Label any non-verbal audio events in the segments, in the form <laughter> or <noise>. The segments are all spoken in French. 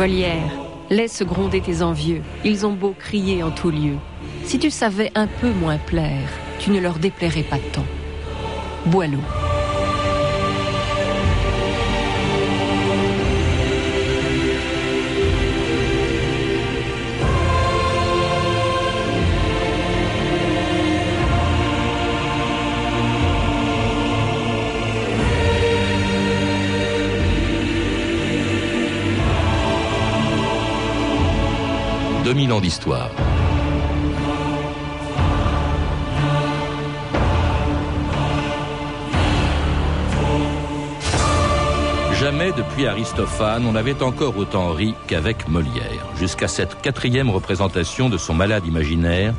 Molière, laisse gronder tes envieux, ils ont beau crier en tout lieu. Si tu savais un peu moins plaire, tu ne leur déplairais pas tant. Boileau. 2000 ans d'histoire. Jamais depuis Aristophane on n'avait encore autant ri qu'avec Molière, jusqu'à cette quatrième représentation de son malade imaginaire,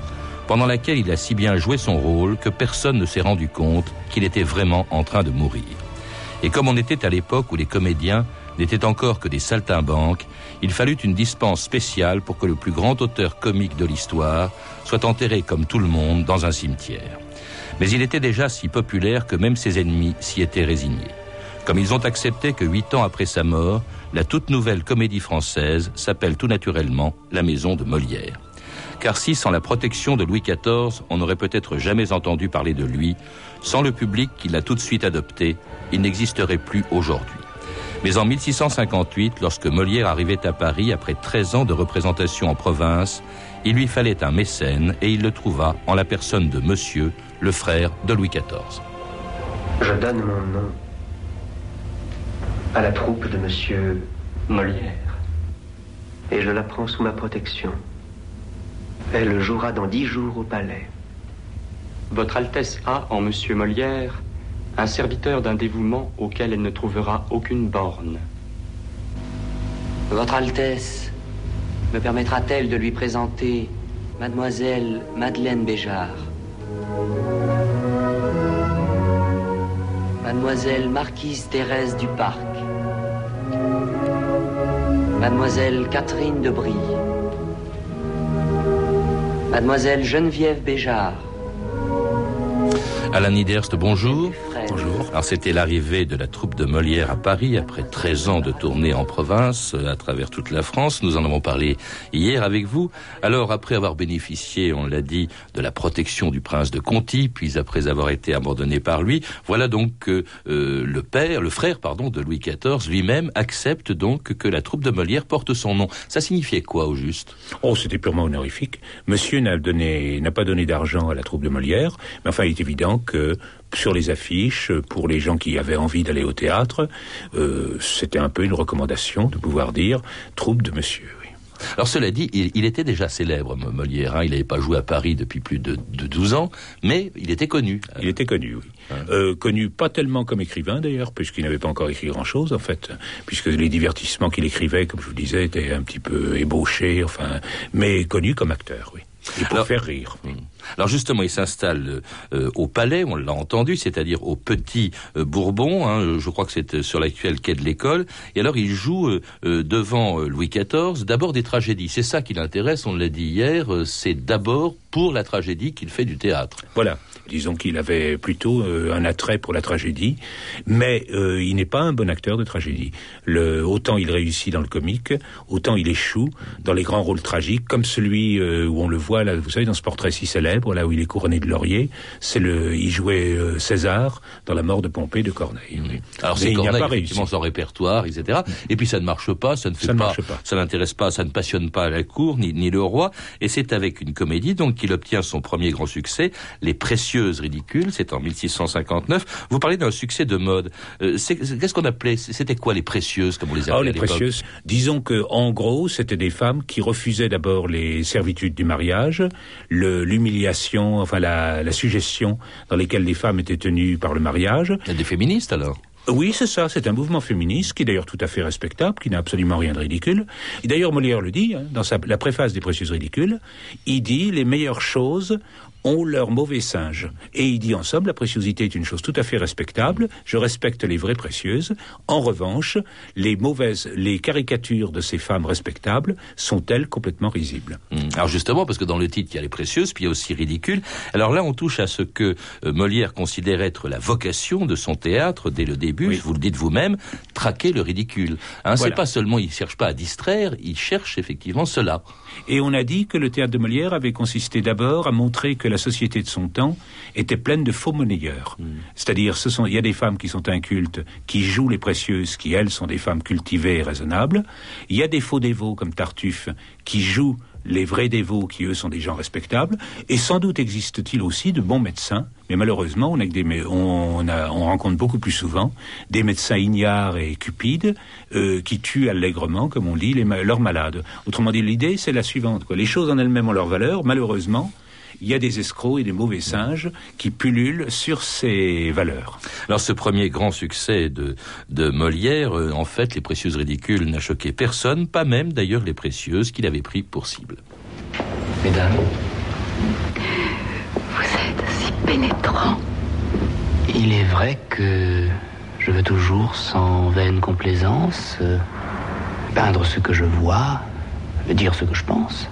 pendant laquelle il a si bien joué son rôle que personne ne s'est rendu compte qu'il était vraiment en train de mourir. Et comme on était à l'époque où les comédiens n'étaient encore que des saltimbanques, il fallut une dispense spéciale pour que le plus grand auteur comique de l'histoire soit enterré comme tout le monde dans un cimetière. Mais il était déjà si populaire que même ses ennemis s'y étaient résignés. Comme ils ont accepté que huit ans après sa mort, la toute nouvelle comédie française s'appelle tout naturellement La Maison de Molière. Car si sans la protection de Louis XIV, on n'aurait peut-être jamais entendu parler de lui, sans le public qui l'a tout de suite adopté, il n'existerait plus aujourd'hui. Mais en 1658, lorsque Molière arrivait à Paris après 13 ans de représentation en province, il lui fallait un mécène et il le trouva en la personne de Monsieur, le frère de Louis XIV. Je donne mon nom à la troupe de Monsieur Molière et je la prends sous ma protection. Elle jouera dans dix jours au palais. Votre Altesse a en Monsieur Molière un serviteur d'un dévouement auquel elle ne trouvera aucune borne. Votre Altesse me permettra-t-elle de lui présenter Mademoiselle Madeleine Béjart? Mademoiselle Marquise Thérèse du Parc. Mademoiselle Catherine de Brie. Mademoiselle Geneviève Béjart Alain Niderst, bonjour. Bonjour. Alors c'était l'arrivée de la troupe de Molière à Paris après 13 ans de tournée en province euh, à travers toute la France. Nous en avons parlé hier avec vous. Alors après avoir bénéficié, on l'a dit, de la protection du prince de Conti, puis après avoir été abandonné par lui, voilà donc euh, le père, le frère pardon de Louis XIV lui-même accepte donc que la troupe de Molière porte son nom. Ça signifiait quoi au juste? Oh, c'était purement honorifique. Monsieur n'a donné n'a pas donné d'argent à la troupe de Molière, enfin il est évident que sur les affiches, pour les gens qui avaient envie d'aller au théâtre, euh, c'était un peu une recommandation de pouvoir dire troupe de monsieur. Oui. Alors cela dit, il, il était déjà célèbre, Molière. Hein. Il n'avait pas joué à Paris depuis plus de, de 12 ans, mais il était connu. Il était connu, oui. Euh, connu pas tellement comme écrivain d'ailleurs, puisqu'il n'avait pas encore écrit grand-chose en fait, puisque les divertissements qu'il écrivait, comme je vous le disais, étaient un petit peu ébauchés, enfin, mais connu comme acteur, oui. Et pour Alors- faire rire. Hmm. Alors justement, il s'installe euh, au palais, on l'a entendu, c'est-à-dire au Petit euh, Bourbon, hein, je crois que c'est euh, sur l'actuel quai de l'école, et alors il joue euh, euh, devant euh, Louis XIV d'abord des tragédies. C'est ça qui l'intéresse, on l'a dit hier, euh, c'est d'abord pour la tragédie qu'il fait du théâtre. Voilà. Disons qu'il avait plutôt euh, un attrait pour la tragédie, mais euh, il n'est pas un bon acteur de tragédie. Le, autant il réussit dans le comique, autant il échoue dans les grands rôles tragiques, comme celui euh, où on le voit là, vous savez, dans ce portrait si célèbre, là où il est couronné de laurier. C'est le, il jouait César dans la mort de Pompée de Corneille. oui. Alors c'est il n'y a Corneille, pas effectivement, son répertoire, etc. Et puis ça ne marche pas, ça ne fait Ça pas, pas. ça n'intéresse pas, ça ne passionne pas la cour ni, ni le roi. Et c'est avec une comédie donc qu'il obtient son premier grand succès, Les Précieuses Ridicules. C'est en 1659. Vous parlez d'un succès de mode. Euh, Qu'est-ce qu'on appelait C'était quoi les précieuses, comme on les appelait Ah, à les précieuses. Disons que, en gros, c'était des femmes qui refusaient d'abord les servitudes du mariage, l'humiliation, enfin la, la suggestion dans lesquelles les femmes étaient tenues par le mariage. Il y a des féministes alors? Oui, c'est ça. C'est un mouvement féministe qui est d'ailleurs tout à fait respectable, qui n'a absolument rien de ridicule. Et d'ailleurs, Molière le dit hein, dans sa, la préface des Précieuses ridicules. Il dit les meilleures choses ont leur mauvais singe. Et il dit en somme, la préciosité est une chose tout à fait respectable, je respecte les vraies précieuses. En revanche, les mauvaises, les caricatures de ces femmes respectables sont-elles complètement risibles hmm. Alors justement, parce que dans le titre, il y a les précieuses, puis il y a aussi ridicule. Alors là, on touche à ce que euh, Molière considère être la vocation de son théâtre dès le début, vous le dites vous-même, traquer le ridicule. Hein, C'est pas seulement, il cherche pas à distraire, il cherche effectivement cela. Et on a dit que le théâtre de Molière avait consisté d'abord à montrer que la société de son temps était pleine de faux monnayeurs. Hmm. C'est-à-dire, ce sont, il y a des femmes qui sont incultes, qui jouent les précieuses, qui elles sont des femmes cultivées et raisonnables. Il y a des faux dévots comme Tartuffe, qui jouent les vrais dévots qui, eux, sont des gens respectables. Et sans doute existe-t-il aussi de bons médecins, mais malheureusement, on, a des, on, on rencontre beaucoup plus souvent des médecins ignares et cupides euh, qui tuent allègrement, comme on dit, les, leurs malades. Autrement dit, l'idée, c'est la suivante. Quoi. Les choses en elles-mêmes ont leur valeur. Malheureusement, il y a des escrocs et des mauvais singes qui pullulent sur ces valeurs. Alors ce premier grand succès de, de Molière, euh, en fait, les précieuses ridicules n'a choqué personne, pas même d'ailleurs les précieuses qu'il avait pris pour cible. Mesdames, vous êtes si pénétrants. Il est vrai que je veux toujours, sans vaine complaisance, euh, peindre ce que je vois, dire ce que je pense.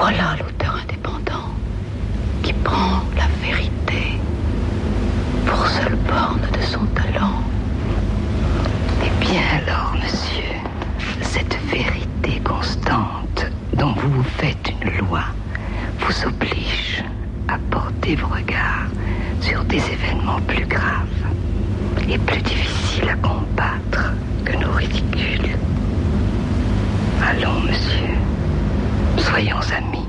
Voilà l'auteur indépendant qui prend la vérité pour seule borne de son talent. Eh bien alors, monsieur, cette vérité constante dont vous vous faites une loi vous oblige à porter vos regards sur des événements plus graves et plus difficiles à combattre que nos ridicules. Allons. Soyons amis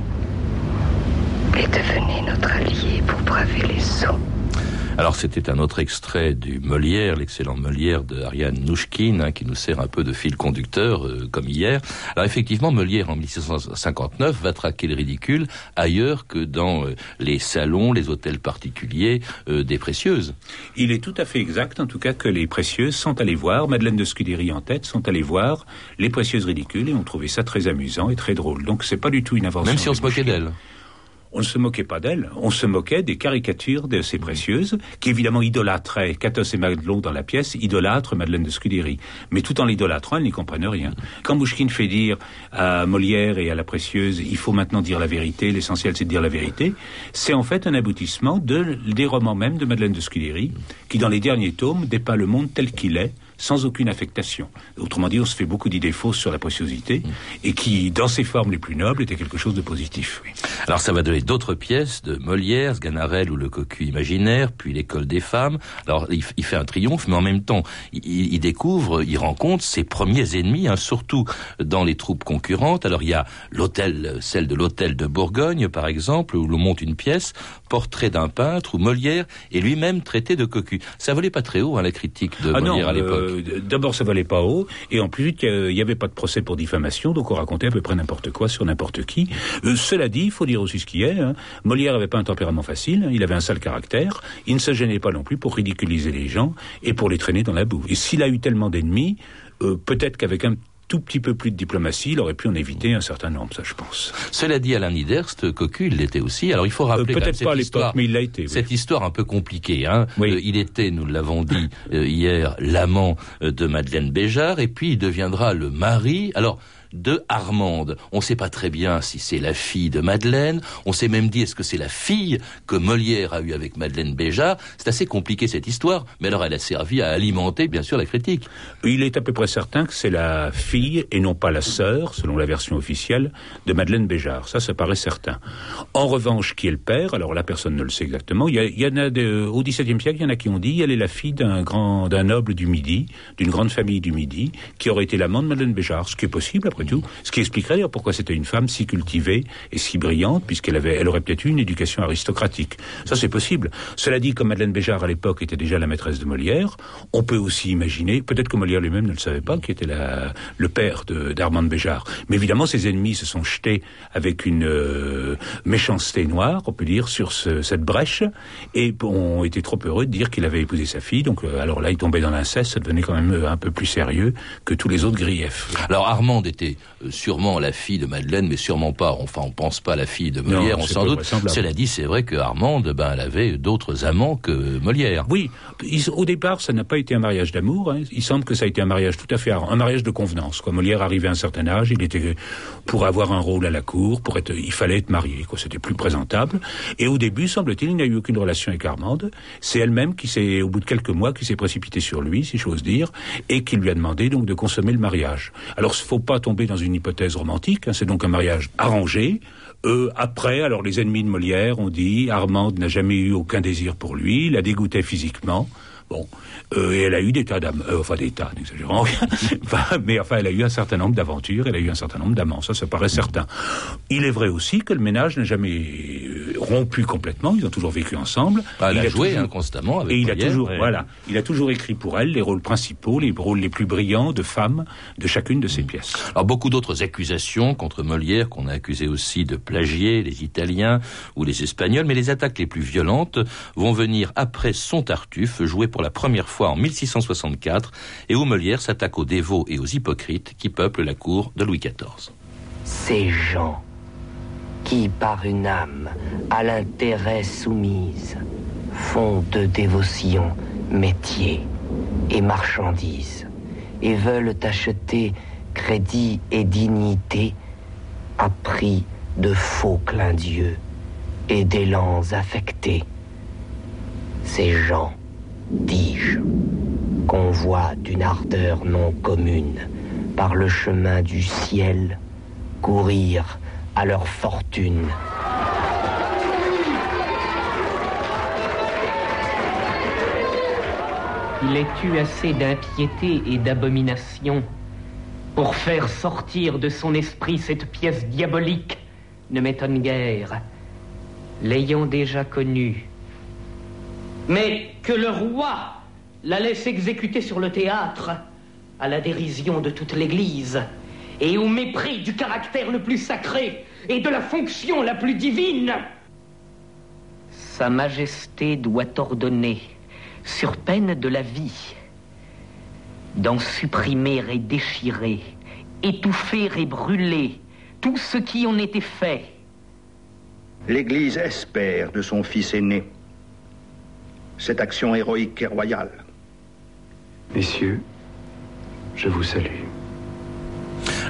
et devenez notre allié pour braver les sauts. Alors c'était un autre extrait du Molière, l'excellent Molière de Ariane Nouchkine, hein, qui nous sert un peu de fil conducteur, euh, comme hier. Alors effectivement, Molière, en 1659, va traquer le ridicule ailleurs que dans euh, les salons, les hôtels particuliers euh, des précieuses. Il est tout à fait exact, en tout cas, que les précieuses sont allées voir, Madeleine de Scudéry en tête, sont allées voir les précieuses ridicules et ont trouvé ça très amusant et très drôle. Donc c'est pas du tout une invention. Même si on se moquait d'elle on ne se moquait pas d'elle, on se moquait des caricatures de ces précieuses, qui évidemment idolâtraient Catos et Maglon dans la pièce, idolâtrent Madeleine de Scudéry. Mais tout en l'idolâtrant, elle n'y comprennent rien. Quand Bouchkine fait dire à Molière et à la précieuse, il faut maintenant dire la vérité, l'essentiel c'est de dire la vérité, c'est en fait un aboutissement de, des romans même de Madeleine de Scudéry, qui dans les derniers tomes dépeint le monde tel qu'il est, sans aucune affectation. Autrement dit, on se fait beaucoup d'idées fausses sur la préciosité mm. et qui, dans ses formes les plus nobles, était quelque chose de positif. Alors ça va donner d'autres pièces de Molière, Sganarelle ou Le Cocu imaginaire, puis l'École des femmes. Alors il, fait un triomphe, mais en même temps, il, découvre, il rencontre ses premiers ennemis, hein, surtout dans les troupes concurrentes. Alors il y a l'hôtel, celle de l'hôtel de Bourgogne, par exemple, où l'on monte une pièce, portrait d'un peintre, où Molière est lui-même traité de cocu. Ça volait pas très haut, hein, la critique de ah Molière à l'époque. Euh, d'abord, ça valait pas haut, et en plus, il n'y avait pas de procès pour diffamation, donc on racontait à peu près n'importe quoi sur n'importe qui. Euh, cela dit, il faut dire aussi ce qui est. Hein. Molière n'avait pas un tempérament facile, il avait un sale caractère. Il ne se gênait pas non plus pour ridiculiser les gens et pour les traîner dans la boue. Et s'il a eu tellement d'ennemis, euh, peut-être qu'avec un tout petit peu plus de diplomatie, il aurait pu en éviter un certain nombre, ça je pense. Cela dit, Alain Niderst, Cocu, il l'était aussi. Alors il faut rappeler... Euh, Peut-être pas à l'époque, mais il l'a été. Cette histoire un peu compliquée. Hein. Euh, il était, nous l'avons dit euh, hier, l'amant de Madeleine Béjart, et puis il deviendra le mari. Alors de Armande. On ne sait pas très bien si c'est la fille de Madeleine. On s'est même dit est-ce que c'est la fille que Molière a eue avec Madeleine Béjart. C'est assez compliqué cette histoire, mais alors elle a servi à alimenter bien sûr la critique. Il est à peu près certain que c'est la fille et non pas la sœur, selon la version officielle, de Madeleine Béjart. Ça, ça paraît certain. En revanche, qui est le père Alors la personne ne le sait exactement. Il y, en a au XVIIe siècle, il y en a qui ont dit elle est la fille d'un grand, d'un noble du Midi, d'une grande famille du Midi, qui aurait été l'amant de Madeleine Béjart, ce qui est possible après ce qui expliquerait d'ailleurs pourquoi c'était une femme si cultivée et si brillante, puisqu'elle avait, elle aurait peut-être eu une éducation aristocratique. Ça, c'est possible. Cela dit, comme Madeleine Béjart à l'époque était déjà la maîtresse de Molière, on peut aussi imaginer, peut-être que Molière lui-même ne le savait pas, qui était le père d'Armand Béjart. Mais évidemment, ses ennemis se sont jetés avec une euh, méchanceté noire, on peut dire, sur cette brèche, et ont été trop heureux de dire qu'il avait épousé sa fille. Donc, euh, alors là, il tombait dans l'inceste, ça devenait quand même euh, un peu plus sérieux que tous les autres griefs. Alors, Armand était était euh, sûrement la fille de Madeleine, mais sûrement pas. Enfin, on pense pas à la fille de Molière, Non, on c'est s'en doute. Cela dit, c'est vrai que Armande, ben, elle avait d'autres amants que Molière. Oui, ils- au départ, ça n'a pas été un mariage d'amour. hein. Il semble que ça a été un mariage tout à fait un mariage de convenance. Quoi. Molière arrivait à un certain âge, il était pour avoir un rôle à la cour, pour être, il fallait être marié. Quoi. C'était plus présentable. Et au début, semble-t-il, il n'a eu aucune relation avec Armande. C'est elle-même qui s'est, au bout de quelques mois, qui s'est précipitée sur lui, si j'ose dire, et qui lui a demandé donc de consommer le mariage. Alors, faut pas tomber dans une hypothèse romantique. hein. C'est donc un mariage arrangé. Euh, après, alors les ennemis de Molière ont dit Armande n'a jamais eu aucun désir pour lui, la dégoûtait physiquement. Bon, euh, et elle a eu des tas d'amants, euh, enfin des tas, n'exagérons rien, <laughs> mais enfin elle a eu un certain nombre d'aventures, elle a eu un certain nombre d'amants, ça, ça paraît certain. Il est vrai aussi que le ménage n'a jamais euh, rompu complètement, ils ont toujours vécu ensemble. Ah, elle Il a joué toujours- hein, constamment avec et il a toujours, ouais. voilà, il a toujours écrit pour elle les rôles principaux, les rôles les plus brillants de femmes de chacune de ses pièces. Alors beaucoup d'autres accusations contre Molière qu'on a accusé aussi de plagier les Italiens ou les Espagnols, mais les attaques les plus violentes vont venir après son Tartuffe, joué pour la première fois en 1664, et où Molière s'attaque aux dévots et aux hypocrites qui peuplent la cour de Louis XIV. Ces gens qui, par une âme à l'intérêt soumise, font de dévotion métier et marchandise, et veulent acheter crédit et dignité à prix de faux clins d'yeux et d'élans affectés. Ces gens, dis-je, convoient d'une ardeur non commune par le chemin du ciel courir à leur fortune. Il est eu assez d'impiété et d'abomination pour faire sortir de son esprit cette pièce diabolique, ne m'étonne guère, l'ayant déjà connue. Mais que le roi la laisse exécuter sur le théâtre, à la dérision de toute l'Église, et au mépris du caractère le plus sacré et de la fonction la plus divine. Sa Majesté doit ordonner, sur peine de la vie, d'en supprimer et déchirer, étouffer et brûler tout ce qui en était fait. L'Église espère de son fils aîné cette action héroïque et royale. Messieurs, je vous salue.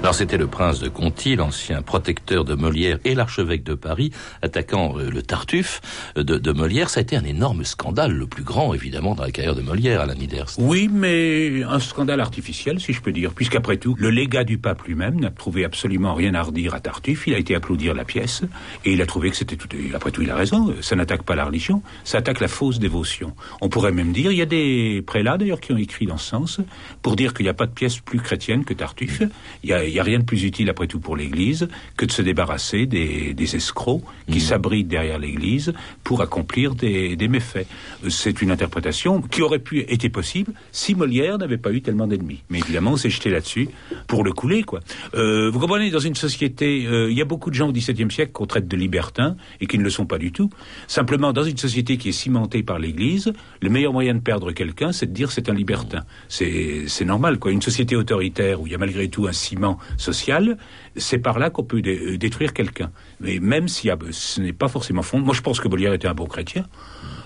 Alors c'était le prince de Conti, l'ancien protecteur de Molière et l'archevêque de Paris, attaquant euh, le Tartuffe euh, de, Molière. Ça a été un énorme scandale, le plus grand évidemment dans la carrière de Molière, Alain Miders. Oui, mais un scandale artificiel, si je peux dire, puisqu'après tout, le légat du pape lui-même n'a trouvé absolument rien à redire à Tartuffe. Il a été applaudir la pièce et il a trouvé que c'était tout. Après tout, il a raison. Ça n'attaque pas la religion, ça attaque la fausse dévotion. On pourrait même dire, il y a des prélats d'ailleurs qui ont écrit dans ce sens pour dire qu'il n'y a pas de pièce plus chrétienne que Tartuffe. Il y a, il y a rien de plus utile après tout pour l'Église que de se débarrasser des, des escrocs qui s'abritent derrière l'Église pour accomplir des, des méfaits. C'est une interprétation qui aurait pu être possible si Molière n'avait pas eu tellement d'ennemis. Mais évidemment, on s'est jeté là-dessus pour le couler, quoi. Euh, vous comprenez, dans une société, euh, il y a beaucoup de gens au XVIIe siècle qu'on traite de libertins et qui ne le sont pas du tout. Simplement, dans une société qui est cimentée par l'Église, le meilleur moyen de perdre quelqu'un, c'est de dire c'est un libertin. C'est c'est normal, quoi. Une société autoritaire où il y a malgré tout un ciment social, c'est par là qu'on peut dé- détruire quelqu'un. Mais même si ce n'est pas forcément fond. Moi, je pense que Molière était un bon chrétien.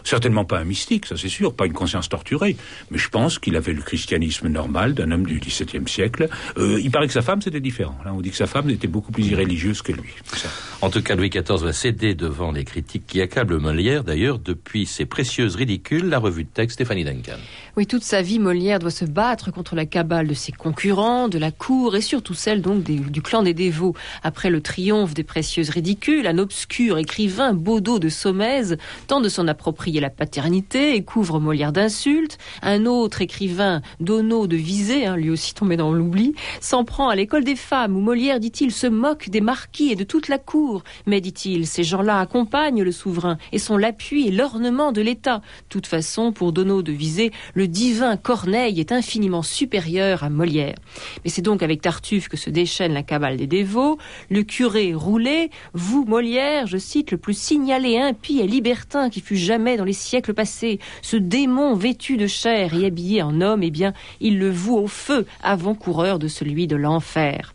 Certainement pas un mystique, ça c'est sûr, pas une conscience torturée, mais je pense qu'il avait le christianisme normal d'un homme du XVIIe siècle. Euh, il paraît que sa femme c'était différent. Là, on dit que sa femme était beaucoup plus irréligieuse que lui. Ça. En tout cas, Louis XIV va céder devant les critiques qui accablent Molière, d'ailleurs, depuis ses précieuses ridicules, la revue de texte Stéphanie Duncan. Oui, toute sa vie, Molière doit se battre contre la cabale de ses concurrents, de la cour et surtout celle donc des- du clan des dévots. Après le triomphe des précieuses ridicules, un obscur écrivain, Baudot de Somèze, tente de s'en approprier la paternité et couvre Molière d'insultes. Un autre écrivain, Donneau de Visé, hein, lui aussi tombé dans l'oubli, s'en prend à l'école des femmes où Molière, dit-il, se moque des marquis et de toute la cour. Mais, dit-il, ces gens-là accompagnent le souverain et sont l'appui et l'ornement de l'État. toute façon, pour Donneau de Visé, le divin Corneille est infiniment supérieur à Molière. Mais c'est donc avec Tartuffe que se déchaîne la cabale des dévots. Le curé Roulet, vous, Molière, je cite, le plus signalé impie et libertin qui fut jamais dans les siècles passés. Ce démon vêtu de chair et habillé en homme, eh bien, il le voue au feu, avant-coureur de celui de l'enfer.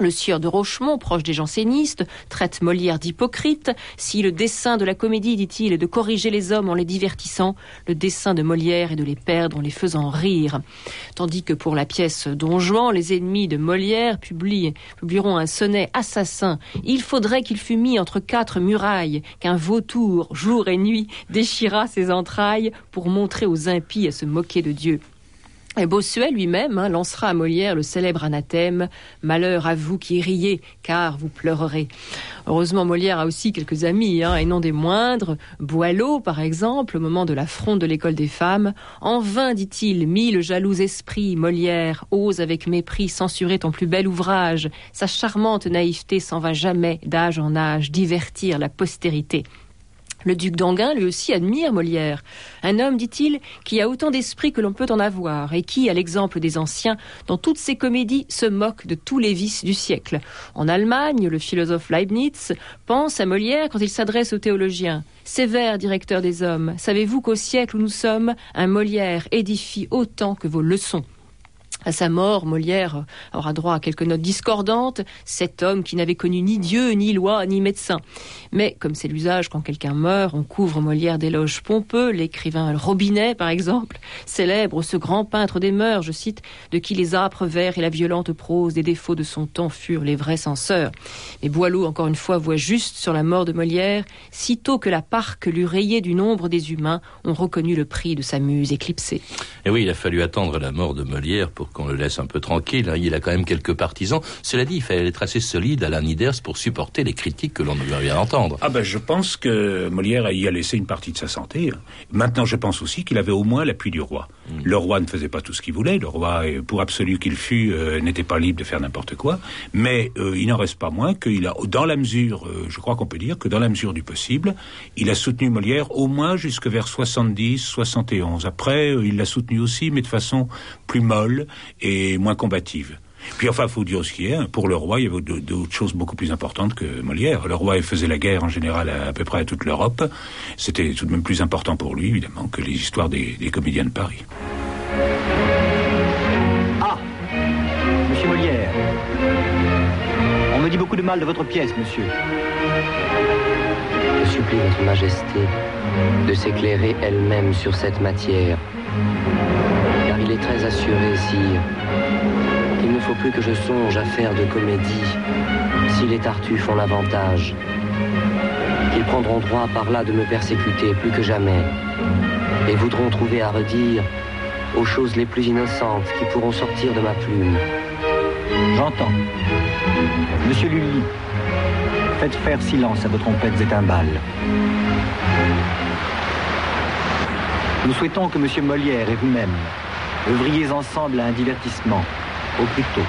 Le sieur de Rochemont, proche des jansénistes, traite Molière d'hypocrite. Si le dessein de la comédie, dit-il, est de corriger les hommes en les divertissant, le dessein de Molière est de les perdre en les faisant rire. Tandis que pour la pièce Don Juan, les ennemis de Molière publieront un sonnet assassin. Il faudrait qu'il fût mis entre quatre murailles, qu'un vautour, jour et nuit, déchira ses entrailles pour montrer aux impies à se moquer de Dieu. Et Bossuet lui-même hein, lancera à Molière le célèbre anathème Malheur à vous qui riez, car vous pleurerez. Heureusement, Molière a aussi quelques amis, hein, et non des moindres. Boileau, par exemple, au moment de la fronde de l'école des femmes. En vain, dit-il, mille jaloux esprits, Molière, ose avec mépris censurer ton plus bel ouvrage. Sa charmante naïveté s'en va jamais, d'âge en âge, divertir la postérité. Le duc d'Anguin, lui aussi, admire Molière. Un homme, dit-il, qui a autant d'esprit que l'on peut en avoir, et qui, à l'exemple des anciens, dans toutes ses comédies, se moque de tous les vices du siècle. En Allemagne, le philosophe Leibniz pense à Molière quand il s'adresse aux théologiens. Sévère directeur des hommes, savez-vous qu'au siècle où nous sommes, un Molière édifie autant que vos leçons? À sa mort, Molière aura droit à quelques notes discordantes, cet homme qui n'avait connu ni Dieu, ni loi, ni médecin. Mais comme c'est l'usage quand quelqu'un meurt, on couvre Molière d'éloges pompeux, l'écrivain Robinet par exemple, célèbre ce grand peintre des mœurs, je cite, de qui les âpres vers et la violente prose des défauts de son temps furent les vrais censeurs. Mais Boileau, encore une fois, voit juste sur la mort de Molière, sitôt que la parque l'eut rayé du nombre des humains, on reconnut le prix de sa muse éclipsée. Oui, il a fallu attendre la mort de Molière qu'on le laisse un peu tranquille. Hein. Il a quand même quelques partisans. Cela dit, il fallait être assez solide à l'Aniders pour supporter les critiques que l'on vient d'entendre. Ah ben, je pense que Molière y a laissé une partie de sa santé. Maintenant, je pense aussi qu'il avait au moins l'appui du roi. Mm. Le roi ne faisait pas tout ce qu'il voulait. Le roi, pour absolu qu'il fût, euh, n'était pas libre de faire n'importe quoi. Mais euh, il n'en reste pas moins qu'il a, dans la mesure, euh, je crois qu'on peut dire que dans la mesure du possible, il a soutenu Molière au moins jusque vers 70, 71. Après, il l'a soutenu aussi, mais de façon plus molle et moins combative. Puis enfin, il faut dire ce qui est, hein, pour le roi, il y avait d'autres choses beaucoup plus importantes que Molière. Le roi faisait la guerre en général à, peu près à toute l'Europe. C'était tout de même plus important pour lui, évidemment, que les histoires des, comédiens de Paris. Ah Monsieur Molière. On me dit beaucoup de mal de votre pièce, monsieur. Je supplie votre majesté de s'éclairer elle-même sur cette matière il est très assuré, sire, qu'il ne faut plus que je songe à faire de comédie si les Tartuffes ont l'avantage. Qu'ils prendront droit par là de me persécuter plus que jamais et voudront trouver à redire aux choses les plus innocentes qui pourront sortir de ma plume. J'entends. Monsieur Lully, faites faire silence à vos trompettes et timbales. Nous souhaitons que Monsieur Molière et vous-même œuvriez ensemble à un divertissement, au plus tôt.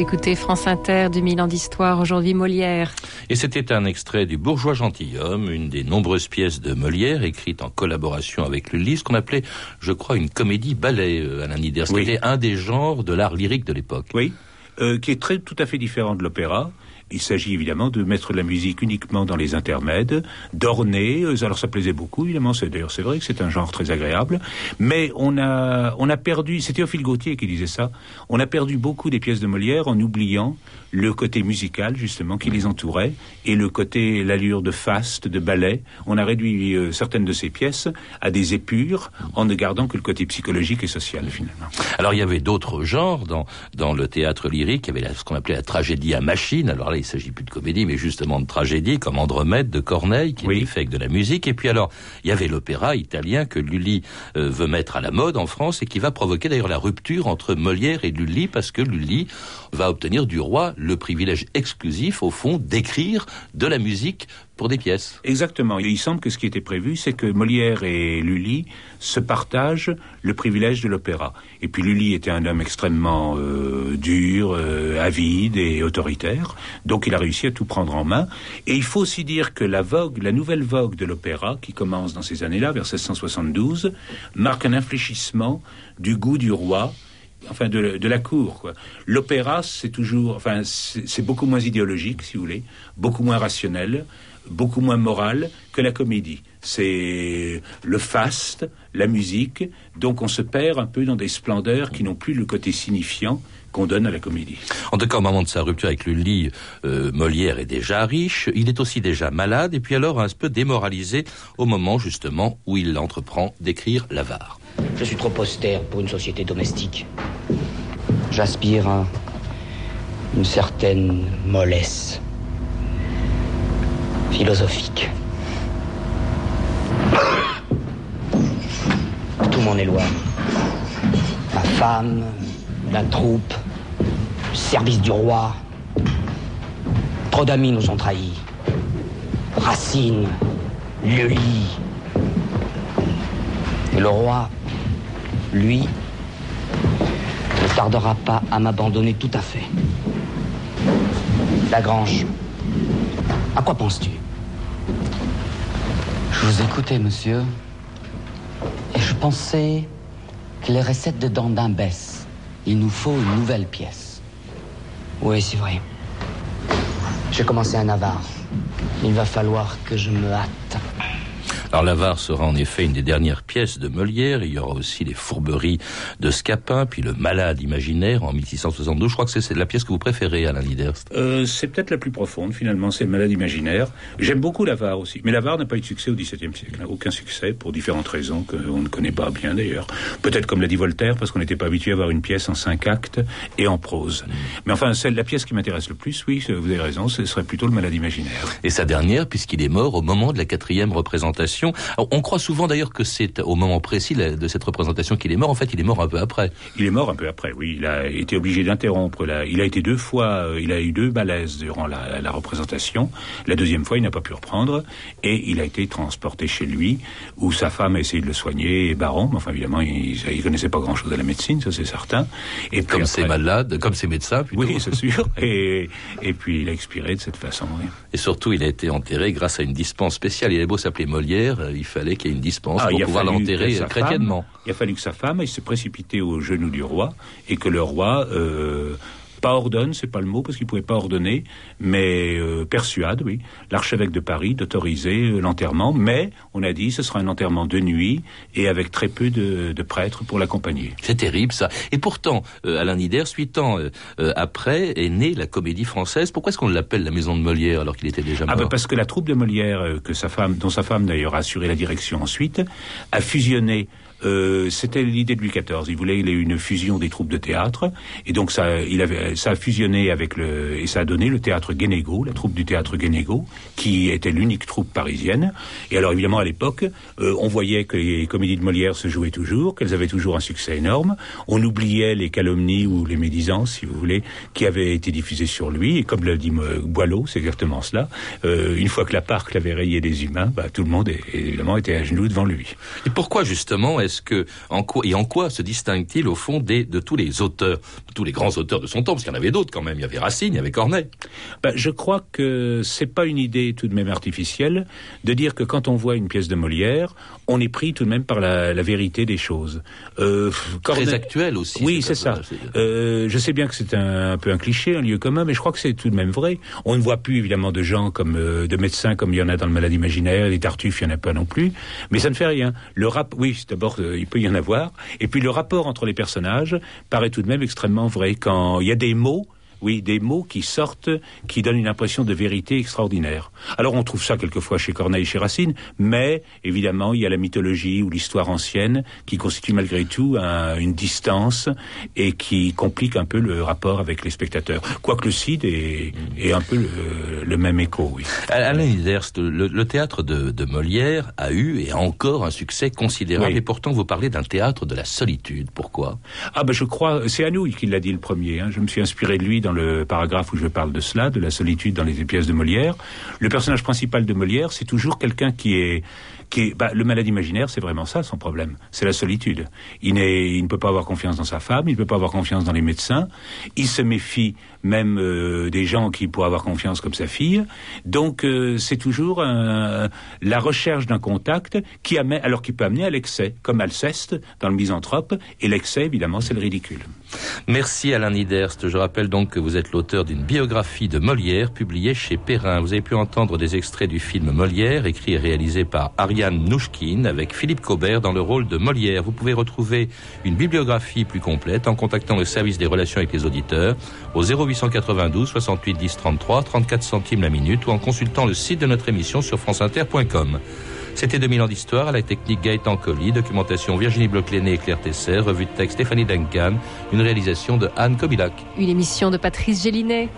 Écoutez France Inter, 2000 ans d'histoire, aujourd'hui Molière. Et c'était un extrait du Bourgeois gentilhomme, une des nombreuses pièces de Molière écrites en collaboration avec le ce qu'on appelait, je crois, une comédie ballet, euh, Alain Nieder. C'était un des genres de l'art lyrique de l'époque. Oui, euh, qui est très tout à fait différent de l'opéra il s'agit évidemment de mettre la musique uniquement dans les intermèdes, d'orner. Euh, alors ça plaisait beaucoup, évidemment. D'ailleurs c'est vrai que c'est un genre très agréable. Mais on a on a perdu. C'est Théophile Gautier qui disait ça. On a perdu beaucoup des pièces de Molière en oubliant le côté musical justement qui les entourait et le côté l'allure de faste, de ballet. On a réduit euh, certaines de ces pièces à des épures en ne gardant que le côté psychologique et social finalement. Alors il y avait d'autres genres dans dans le théâtre lyrique. Il y avait ce qu'on appelait la tragédie à machine. Alors il s'agit plus de comédie, mais justement de tragédie, comme Andromède de Corneille, qui est fait avec de la musique. Et puis alors, il y avait l'opéra italien que Lully euh, veut mettre à la mode en France et qui va provoquer d'ailleurs la rupture entre Molière et Lully, parce que Lully va obtenir du roi le privilège exclusif, au fond, d'écrire de la musique pour des pièces. Exactement. il semble que ce qui était prévu, c'est que Molière et Lully se partagent le privilège de l'opéra. Et puis Lully était un homme extrêmement euh, dur, euh, avide et autoritaire, donc il a réussi à tout prendre en main. Et il faut aussi dire que la vogue, la nouvelle vogue de l'opéra, qui commence dans ces années-là, vers 1672, marque un infléchissement du goût du roi enfin de, de, la cour. L'opéra, c'est toujours, enfin, c'est beaucoup moins idéologique, si vous voulez, beaucoup moins rationnel, beaucoup moins moral que la comédie. C'est le faste, la musique, donc on se perd un peu dans des splendeurs qui n'ont plus le côté signifiant qu'on donne à la comédie. En tout cas, au moment de sa rupture avec Lully, euh, Molière est déjà riche, il est aussi déjà malade, et puis alors un peu démoralisé au moment justement où il entreprend d'écrire l'avare. Je suis trop austère pour une société domestique. J'aspire à une certaine mollesse philosophique. Tout m'en éloigne. Ma femme, la troupe, le service du roi. Trop d'amis nous ont trahis. Racine, Lully. Et le roi, lui, ne tardera pas à m'abandonner tout à fait. Lagrange, à quoi penses-tu? Je vous écoutais, monsieur, et je pensais que les recettes de Dandin baissent. Il nous faut une nouvelle pièce. Oui, c'est vrai. J'ai commencé un avare. Il va falloir que je me hâte. Alors l'avare sera en effet une des dernières pièces de Molière. Il y aura aussi les fourberies de Scapin, puis le malade imaginaire en 1672. Je crois que c'est la pièce que vous préférez, Alain Liderst. Euh, c'est peut-être la plus profonde finalement, c'est le malade imaginaire. J'aime beaucoup l'avare aussi. Mais l'avare n'a pas eu de succès au XVIIe siècle. Aucun succès pour différentes raisons qu'on ne connaît pas bien d'ailleurs. Peut-être comme l'a dit Voltaire, parce qu'on n'était pas habitué à avoir une pièce en cinq actes et en prose. Mais enfin, celle, la pièce qui m'intéresse le plus, oui, vous avez raison, ce serait plutôt le malade imaginaire. Et sa dernière, puisqu'il est mort au moment de la quatrième représentation on croit souvent d'ailleurs que c'est au moment précis de cette représentation qu'il est mort. En fait, il est mort un peu après. Il est mort un peu après, oui. Il a été obligé d'interrompre. Il a été deux fois, euh, il a eu deux malaises durant la, représentation. La deuxième fois, il n'a pas pu reprendre et il a été transporté chez lui où sa femme a essayé de le soigner, Baron. Mais enfin, évidemment, il, ne connaissait pas grand-chose à la médecine, ça c'est certain. Et comme c'est malade, comme c'est médecin. Oui, c'est sûr. <laughs> Et, et puis il a expiré de cette façon. Et surtout, il a été enterré grâce à une dispense spéciale. Il est beau s'appeler Molière il fallait qu'il y ait une dispense ah, pour pouvoir l'enterrer chrétiennement. il a fallu que sa femme se précipiter au genou du roi et que le roi euh, pas ordonne, c'est pas le mot parce qu'il pouvait pas ordonner, mais euh, persuade, oui, l'archevêque de Paris d'autoriser euh, l'enterrement, mais on a dit ce sera un enterrement de nuit et avec très peu de, prêtres pour l'accompagner. C'est terrible ça. Et pourtant, euh, Alain Nider, huit ans après, est née la comédie française. Pourquoi est-ce qu'on l'appelle la maison de Molière alors qu'il était déjà ah, mort? ah Parce que la troupe de Molière, que sa femme, dont sa femme d'ailleurs a assuré la direction ensuite, a fusionné euh, c'était l'idée de Louis XIV. Il voulait une fusion des troupes de théâtre, et donc ça, il avait, ça a fusionné avec le, et ça a donné le théâtre Guénégo, la troupe du théâtre Guénégo, qui était l'unique troupe parisienne. Et alors évidemment à l'époque, euh, on voyait que les comédies de Molière se jouaient toujours, qu'elles avaient toujours un succès énorme. On oubliait les calomnies ou les médisances, si vous voulez, qui avaient été diffusées sur lui. Et comme le dit Boileau, c'est exactement cela. Euh, une fois que la parc l'avait rayé des humains, bah, tout le monde évidemment était à genoux devant lui. Et pourquoi justement Est-ce que en quoi et en quoi se distingue-t-il au fond des, de tous les auteurs, de tous les grands auteurs de son temps? Parce qu'il y en avait d'autres quand même. Il y avait Racine, il y avait Corneille. Ben, je crois que c'est pas une idée tout de même artificielle de dire que quand on voit une pièce de Molière, on est pris tout de même par la, la vérité des choses. Euh, Corneille... Très actuel aussi. Oui, c'est ça. Euh, je sais bien que c'est un, un, peu un cliché, un lieu commun, mais je crois que c'est tout de même vrai. On ne voit plus évidemment de gens comme euh, de médecins comme il y en a dans le malade imaginaire, des tartuffes, il n'y en a pas non plus, mais ça ne fait rien. Le rap, oui, d'abord euh, il peut y en avoir, et puis le rapport entre les personnages paraît tout de même extrêmement vrai. Quand il y a des mots oui, des mots qui sortent, qui donnent une impression de vérité extraordinaire. Alors on trouve ça quelquefois chez Corneille et chez Racine, mais évidemment il y a la mythologie ou l'histoire ancienne qui constitue malgré tout un, une distance et qui complique un peu le rapport avec les spectateurs. Quoique le Cid est, est un peu le, le, même écho, oui. Alain Hidderst, le, le, théâtre de, de, Molière a eu et a encore un succès considérable, oui. et pourtant vous parlez d'un théâtre de la solitude. Pourquoi? Ah ben je crois, c'est Anouilh qui l'a dit le premier. Hein. Je me suis inspiré de lui dans le paragraphe où je parle de cela, de la solitude dans les pièces de Molière. Le personnage principal de Molière, c'est toujours quelqu'un qui est qui bah, le malade imaginaire, c'est vraiment ça son problème, c'est la solitude. Il, il, ne peut pas avoir confiance dans sa femme, il ne peut pas avoir confiance dans les médecins, il se méfie même euh, des gens qui pourraient avoir confiance comme sa fille. Donc euh, c'est toujours la recherche d'un contact qui amène, alors qui peut amener à l'excès, comme Alceste dans le Misanthrope, et l'excès évidemment c'est le ridicule. Merci Alain Niderst. Je rappelle donc que vous êtes l'auteur d'une biographie de Molière publiée chez Perrin. Vous avez pu entendre des extraits du film Molière, écrit et réalisé par Ariane Nouchkine avec Philippe Cobert dans le rôle de Molière. Vous pouvez retrouver une bibliographie plus complète en contactant le service des relations avec les auditeurs au 0892 68 10 33 34 centimes la minute ou en consultant le site de notre émission sur franceinter.com. C'était 2000 ans d'histoire à la technique Gaëtan Colli, documentation Virginie Bloch-Léné et Claire Tesser, revue de texte Stéphanie Duncan, une réalisation de Anne Kobilac. Une émission de Patrice Gélinet.